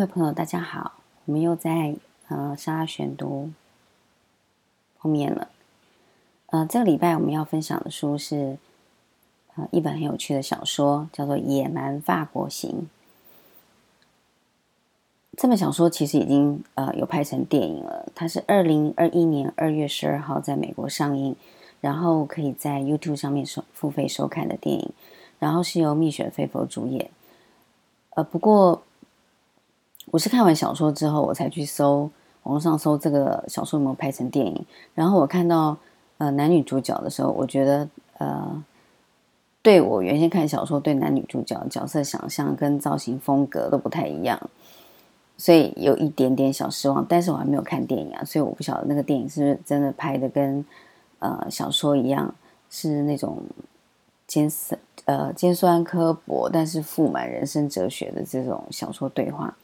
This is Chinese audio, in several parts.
各位朋友，大家好，我们又在呃沙拉选读碰面了。呃，这个礼拜我们要分享的书是呃一本很有趣的小说，叫做《野蛮法国行》。这本小说其实已经呃有拍成电影了，它是二零二一年二月十二号在美国上映，然后可以在 YouTube 上面收付费收看的电影，然后是由蜜雪菲佛主演。呃，不过我是看完小说之后，我才去搜网络上搜这个小说有没有拍成电影，然后我看到呃男女主角的时候，我觉得呃对我原先看小说对男女主角角色想象跟造型风格都不太一样，所以有一点点小失望。但是我还没有看电影啊，所以我不晓得那个电影是不是真的拍的跟呃小说一样，是那种尖酸。呃，尖酸刻薄，但是富满人生哲学的这种小说对话。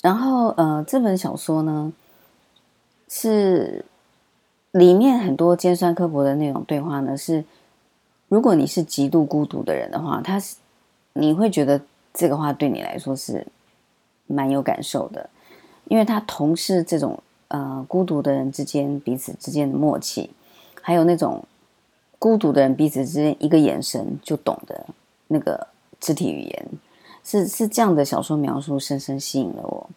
然后，呃，这本小说呢，是里面很多尖酸刻薄的那种对话呢。是如果你是极度孤独的人的话，他是你会觉得这个话对你来说是蛮有感受的，因为他同是这种呃孤独的人之间彼此之间的默契。还有那种孤独的人彼此之间一个眼神就懂得那个肢体语言，是是这样的小说描述深深吸引了我。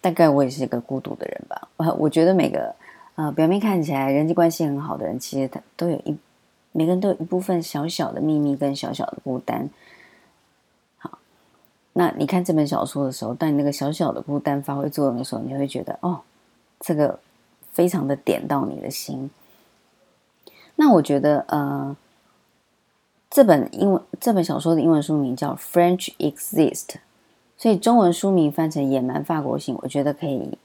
大概我也是一个孤独的人吧。我我觉得每个呃表面看起来人际关系很好的人，其实他都有一每个人都有一部分小小的秘密跟小小的孤单。好，那你看这本小说的时候，当你那个小小的孤单发挥作用的时候，你会觉得哦，这个非常的点到你的心。那我觉得，呃，这本英文这本小说的英文书名叫《French Exist》，所以中文书名翻成《野蛮法国行》，我觉得可以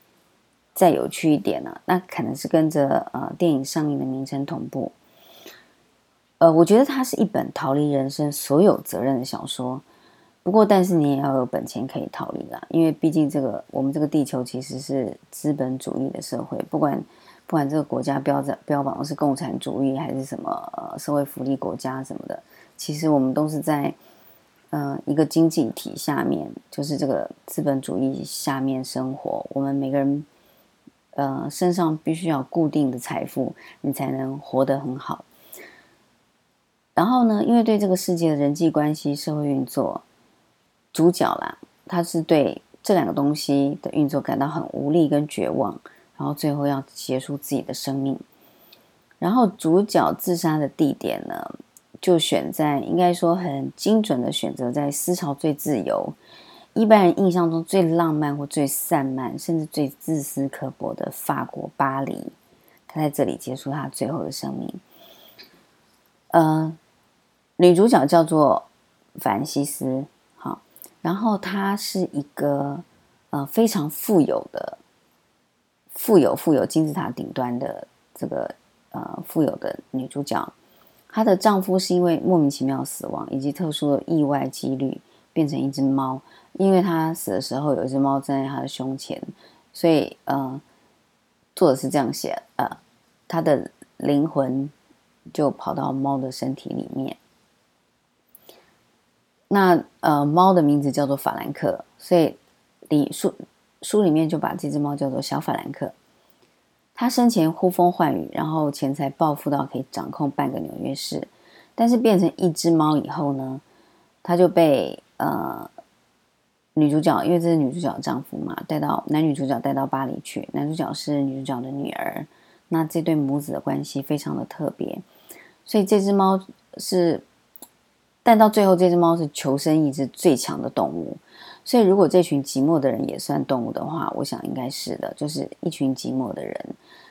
再有趣一点呢。那可能是跟着呃电影上映的名称同步。呃，我觉得它是一本逃离人生所有责任的小说。不过，但是你也要有本钱可以逃离啦，因为毕竟这个我们这个地球其实是资本主义的社会，不管。不管这个国家标着标榜的是共产主义还是什么社会福利国家什么的，其实我们都是在呃一个经济体下面，就是这个资本主义下面生活。我们每个人呃身上必须要固定的财富，你才能活得很好。然后呢，因为对这个世界的人际关系、社会运作，主角啦，他是对这两个东西的运作感到很无力跟绝望。然后最后要结束自己的生命，然后主角自杀的地点呢，就选在应该说很精准的选择在思潮最自由、一般人印象中最浪漫或最散漫，甚至最自私刻薄的法国巴黎。他在这里结束他最后的生命。呃，女主角叫做凡西斯，好，然后她是一个呃非常富有的。富有富有金字塔顶端的这个呃富有的女主角，她的丈夫是因为莫名其妙死亡以及特殊的意外几率变成一只猫，因为她死的时候有一只猫站在她的胸前，所以呃作者是这样写呃她的灵魂就跑到猫的身体里面，那呃猫的名字叫做法兰克，所以李书。书里面就把这只猫叫做小法兰克，他生前呼风唤雨，然后钱财暴富到可以掌控半个纽约市，但是变成一只猫以后呢，他就被呃女主角，因为这是女主角的丈夫嘛，带到男女主角带到巴黎去，男主角是女主角的女儿，那这对母子的关系非常的特别，所以这只猫是，但到最后这只猫是求生意志最强的动物。所以，如果这群寂寞的人也算动物的话，我想应该是的。就是一群寂寞的人，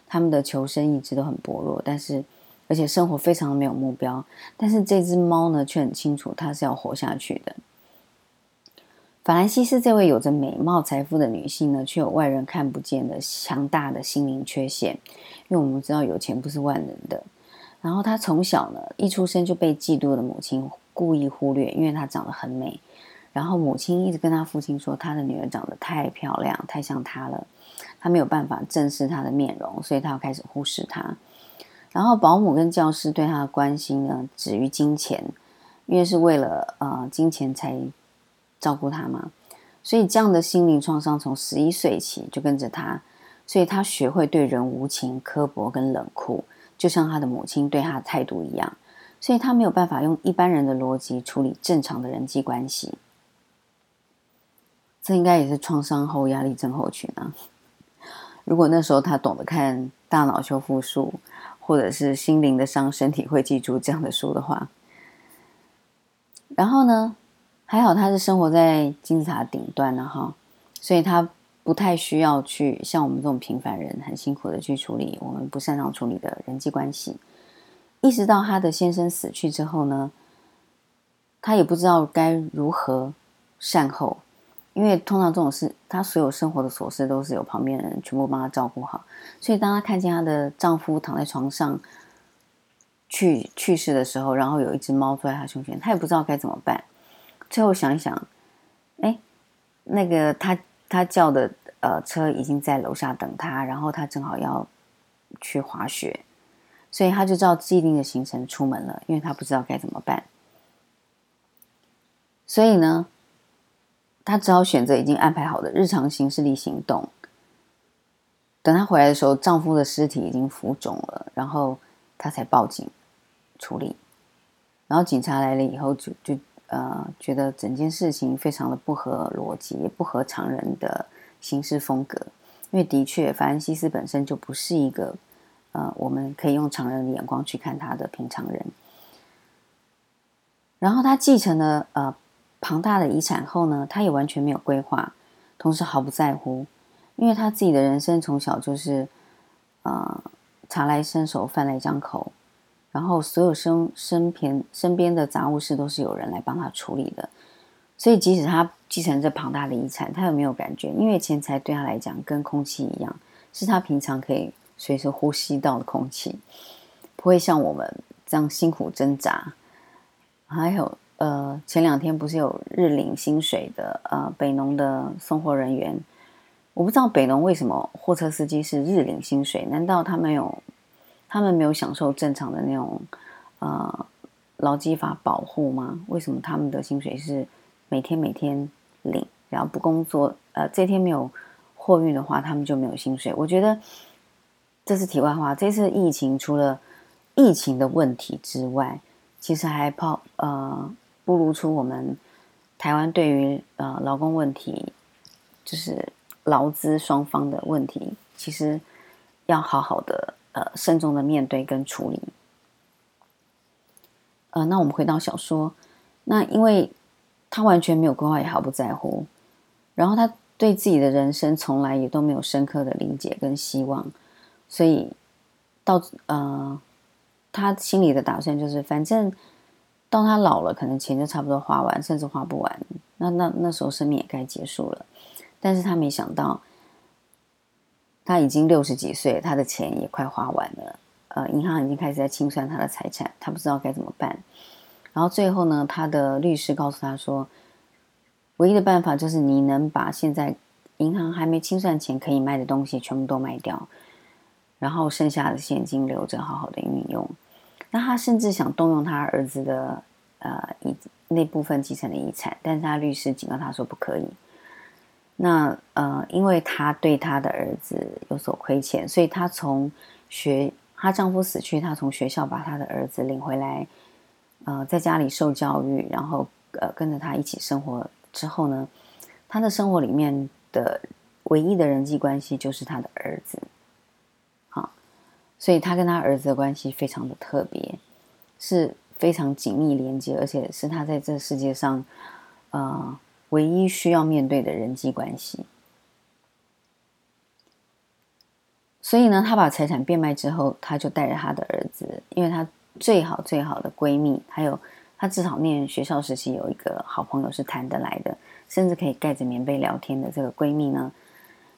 他们的求生意志都很薄弱，但是而且生活非常没有目标。但是这只猫呢，却很清楚它是要活下去的。法兰西斯这位有着美貌、财富的女性呢，却有外人看不见的强大的心灵缺陷。因为我们知道有钱不是万能的。然后她从小呢，一出生就被嫉妒的母亲故意忽略，因为她长得很美。然后母亲一直跟他父亲说，他的女儿长得太漂亮，太像他了，他没有办法正视她的面容，所以他要开始忽视她。然后保姆跟教师对他的关心呢，止于金钱，因为是为了呃金钱才照顾他嘛？所以这样的心灵创伤从十一岁起就跟着他，所以他学会对人无情、刻薄跟冷酷，就像他的母亲对他的态度一样。所以他没有办法用一般人的逻辑处理正常的人际关系。这应该也是创伤后压力症候群啊！如果那时候他懂得看大脑修复术，或者是心灵的伤，身体会记住这样的书的话，然后呢？还好他是生活在金字塔顶端的哈，所以他不太需要去像我们这种平凡人很辛苦的去处理我们不擅长处理的人际关系。意识到他的先生死去之后呢，他也不知道该如何善后，因为通常这种事，她所有生活的琐事都是有旁边的人全部帮她照顾好，所以当她看见她的丈夫躺在床上去去世的时候，然后有一只猫坐在她胸前，她也不知道该怎么办。最后想一想，哎，那个他他叫的呃车已经在楼下等他，然后他正好要去滑雪，所以他就照既定的行程出门了，因为他不知道该怎么办。所以呢，他只好选择已经安排好的日常行事力行动。等她回来的时候，丈夫的尸体已经浮肿了，然后她才报警处理。然后警察来了以后，就就。呃，觉得整件事情非常的不合逻辑，也不合常人的行事风格。因为的确，法兰西斯本身就不是一个呃，我们可以用常人的眼光去看他的平常人。然后他继承了呃庞大的遗产后呢，他也完全没有规划，同时毫不在乎，因为他自己的人生从小就是呃茶来伸手，饭来张口。然后，所有身身边身边的杂物事都是有人来帮他处理的，所以即使他继承这庞大的遗产，他也没有感觉，因为钱财对他来讲跟空气一样，是他平常可以随时呼吸到的空气，不会像我们这样辛苦挣扎。还有，呃，前两天不是有日领薪水的呃北农的送货人员，我不知道北农为什么货车司机是日领薪水，难道他没有？他们没有享受正常的那种，呃，劳基法保护吗？为什么他们的薪水是每天每天领，然后不工作，呃，这天没有货运的话，他们就没有薪水？我觉得这是题外话。这次疫情除了疫情的问题之外，其实还抛呃，暴露出我们台湾对于呃劳工问题，就是劳资双方的问题，其实要好好的。呃，慎重的面对跟处理。呃，那我们回到小说，那因为他完全没有规划，也毫不在乎，然后他对自己的人生从来也都没有深刻的理解跟希望，所以到呃，他心里的打算就是，反正到他老了，可能钱就差不多花完，甚至花不完，那那那时候生命也该结束了。但是他没想到。他已经六十几岁，他的钱也快花完了。呃，银行已经开始在清算他的财产，他不知道该怎么办。然后最后呢，他的律师告诉他说，唯一的办法就是你能把现在银行还没清算前可以卖的东西全部都卖掉，然后剩下的现金留着好好的运用。那他甚至想动用他儿子的呃遗那部分继承的遗产，但是他律师警告他说不可以。那呃，因为她对她的儿子有所亏欠，所以她从学她丈夫死去，她从学校把她的儿子领回来，呃，在家里受教育，然后呃跟着他一起生活之后呢，她的生活里面的唯一的人际关系就是她的儿子，所以他跟他儿子的关系非常的特别，是非常紧密连接，而且是他在这世界上，呃。唯一需要面对的人际关系，所以呢，他把财产变卖之后，他就带着他的儿子，因为他最好最好的闺蜜，还有他至少念学校时期有一个好朋友是谈得来的，甚至可以盖着棉被聊天的这个闺蜜呢，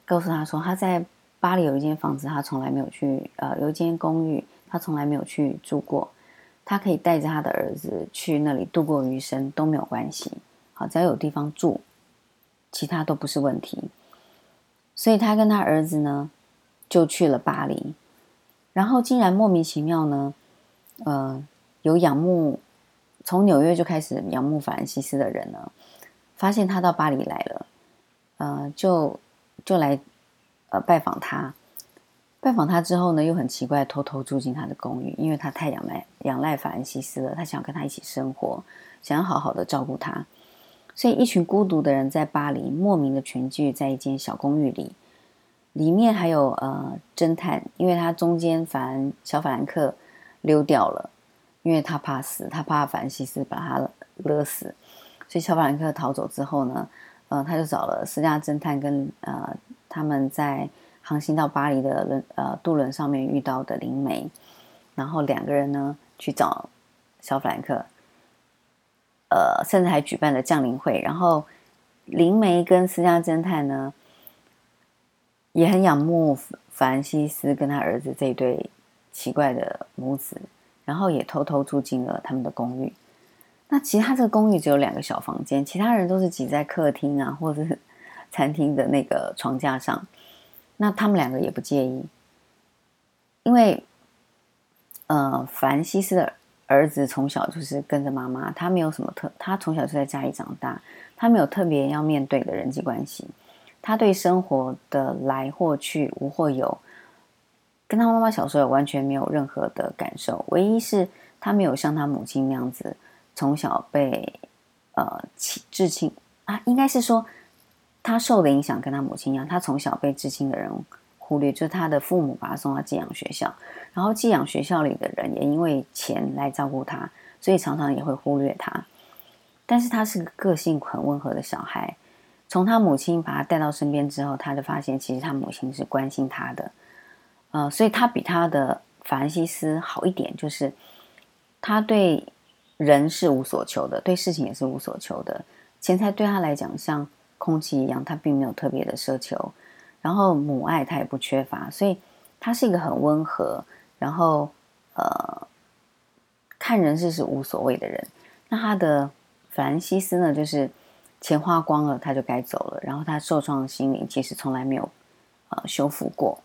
告诉他说，他在巴黎有一间房子，他从来没有去，呃，有一间公寓，他从来没有去住过，他可以带着他的儿子去那里度过余生都没有关系。好，只要有地方住，其他都不是问题。所以他跟他儿子呢，就去了巴黎，然后竟然莫名其妙呢，呃，有仰慕从纽约就开始仰慕法兰西斯的人呢，发现他到巴黎来了，呃，就就来呃拜访他。拜访他之后呢，又很奇怪，偷偷住进他的公寓，因为他太仰赖仰赖法兰西斯了，他想跟他一起生活，想要好好的照顾他。所以，一群孤独的人在巴黎莫名的群聚在一间小公寓里，里面还有呃侦探，因为他中间凡小法兰克溜掉了，因为他怕死，他怕法兰西斯把他勒死，所以小法兰克逃走之后呢，呃，他就找了私家侦探跟呃他们在。航行到巴黎的轮呃渡轮上面遇到的灵媒，然后两个人呢去找小弗兰克，呃，甚至还举办了降临会。然后灵媒跟私家侦探呢也很仰慕法兰西斯跟他儿子这一对奇怪的母子，然后也偷偷住进了他们的公寓。那其他这个公寓只有两个小房间，其他人都是挤在客厅啊或者是餐厅的那个床架上。那他们两个也不介意，因为，呃，凡西斯的儿子从小就是跟着妈妈，他没有什么特，他从小就在家里长大，他没有特别要面对的人际关系，他对生活的来或去无或有，跟他妈妈小时候完全没有任何的感受，唯一是他没有像他母亲那样子，从小被呃亲至亲啊，应该是说。他受的影响跟他母亲一样，他从小被至亲的人忽略，就是他的父母把他送到寄养学校，然后寄养学校里的人也因为钱来照顾他，所以常常也会忽略他。但是他是个个性很温和的小孩，从他母亲把他带到身边之后，他就发现其实他母亲是关心他的，呃，所以他比他的法兰西斯好一点，就是他对人是无所求的，对事情也是无所求的，钱财对他来讲像。空气一样，他并没有特别的奢求，然后母爱他也不缺乏，所以他是一个很温和，然后呃看人事是无所谓的人。那他的法兰西斯呢，就是钱花光了他就该走了，然后他受创的心灵其实从来没有呃修复过，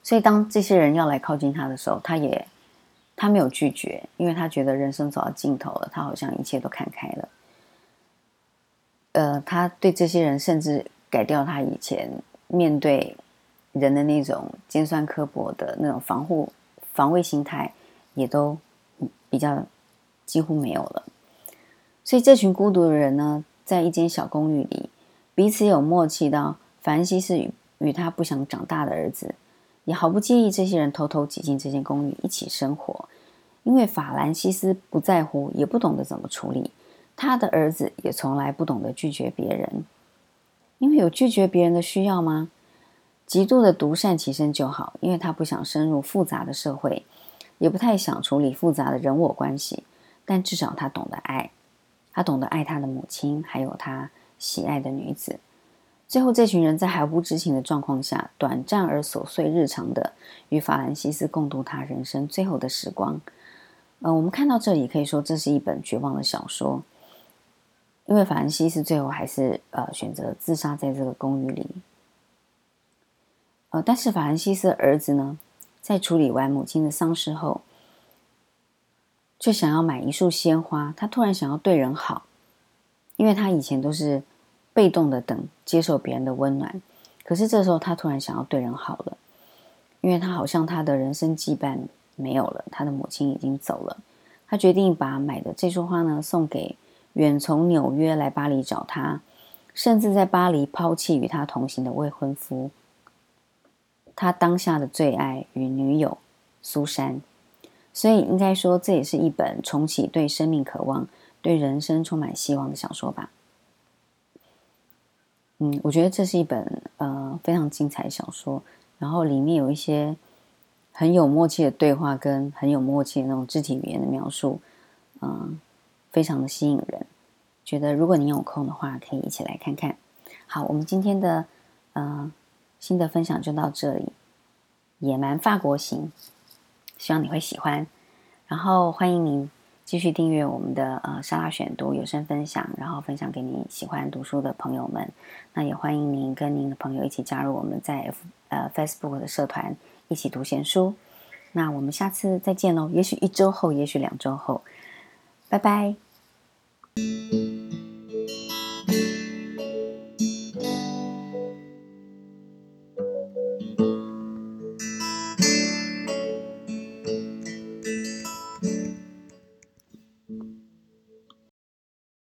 所以当这些人要来靠近他的时候，他也他没有拒绝，因为他觉得人生走到尽头了，他好像一切都看开了。呃，他对这些人甚至改掉他以前面对人的那种尖酸刻薄的那种防护防卫心态，也都比较几乎没有了。所以这群孤独的人呢，在一间小公寓里，彼此有默契到，凡西是与与他不想长大的儿子，也毫不介意这些人偷偷挤进这间公寓一起生活，因为法兰西斯不在乎，也不懂得怎么处理。他的儿子也从来不懂得拒绝别人，因为有拒绝别人的需要吗？极度的独善其身就好，因为他不想深入复杂的社会，也不太想处理复杂的人我关系。但至少他懂得爱，他懂得爱他的母亲，还有他喜爱的女子。最后，这群人在毫不知情的状况下，短暂而琐碎日常的与法兰西斯共度他人生最后的时光。呃，我们看到这里，可以说这是一本绝望的小说。因为法兰西斯最后还是呃选择自杀在这个公寓里，呃，但是法兰西斯儿子呢，在处理完母亲的丧事后，却想要买一束鲜花。他突然想要对人好，因为他以前都是被动的等接受别人的温暖，可是这时候他突然想要对人好了，因为他好像他的人生羁绊没有了，他的母亲已经走了，他决定把买的这束花呢送给。远从纽约来巴黎找他，甚至在巴黎抛弃与他同行的未婚夫，他当下的最爱与女友苏珊。所以应该说，这也是一本重启对生命渴望、对人生充满希望的小说吧。嗯，我觉得这是一本呃非常精彩小说，然后里面有一些很有默契的对话，跟很有默契的那种肢体语言的描述，嗯。非常的吸引人，觉得如果你有空的话，可以一起来看看。好，我们今天的呃新的分享就到这里，《野蛮法国行》，希望你会喜欢。然后欢迎您继续订阅我们的呃沙拉选读有声分享，然后分享给你喜欢读书的朋友们。那也欢迎您跟您的朋友一起加入我们在呃 Facebook 的社团，一起读闲书。那我们下次再见喽，也许一周后，也许两周后，拜拜。Música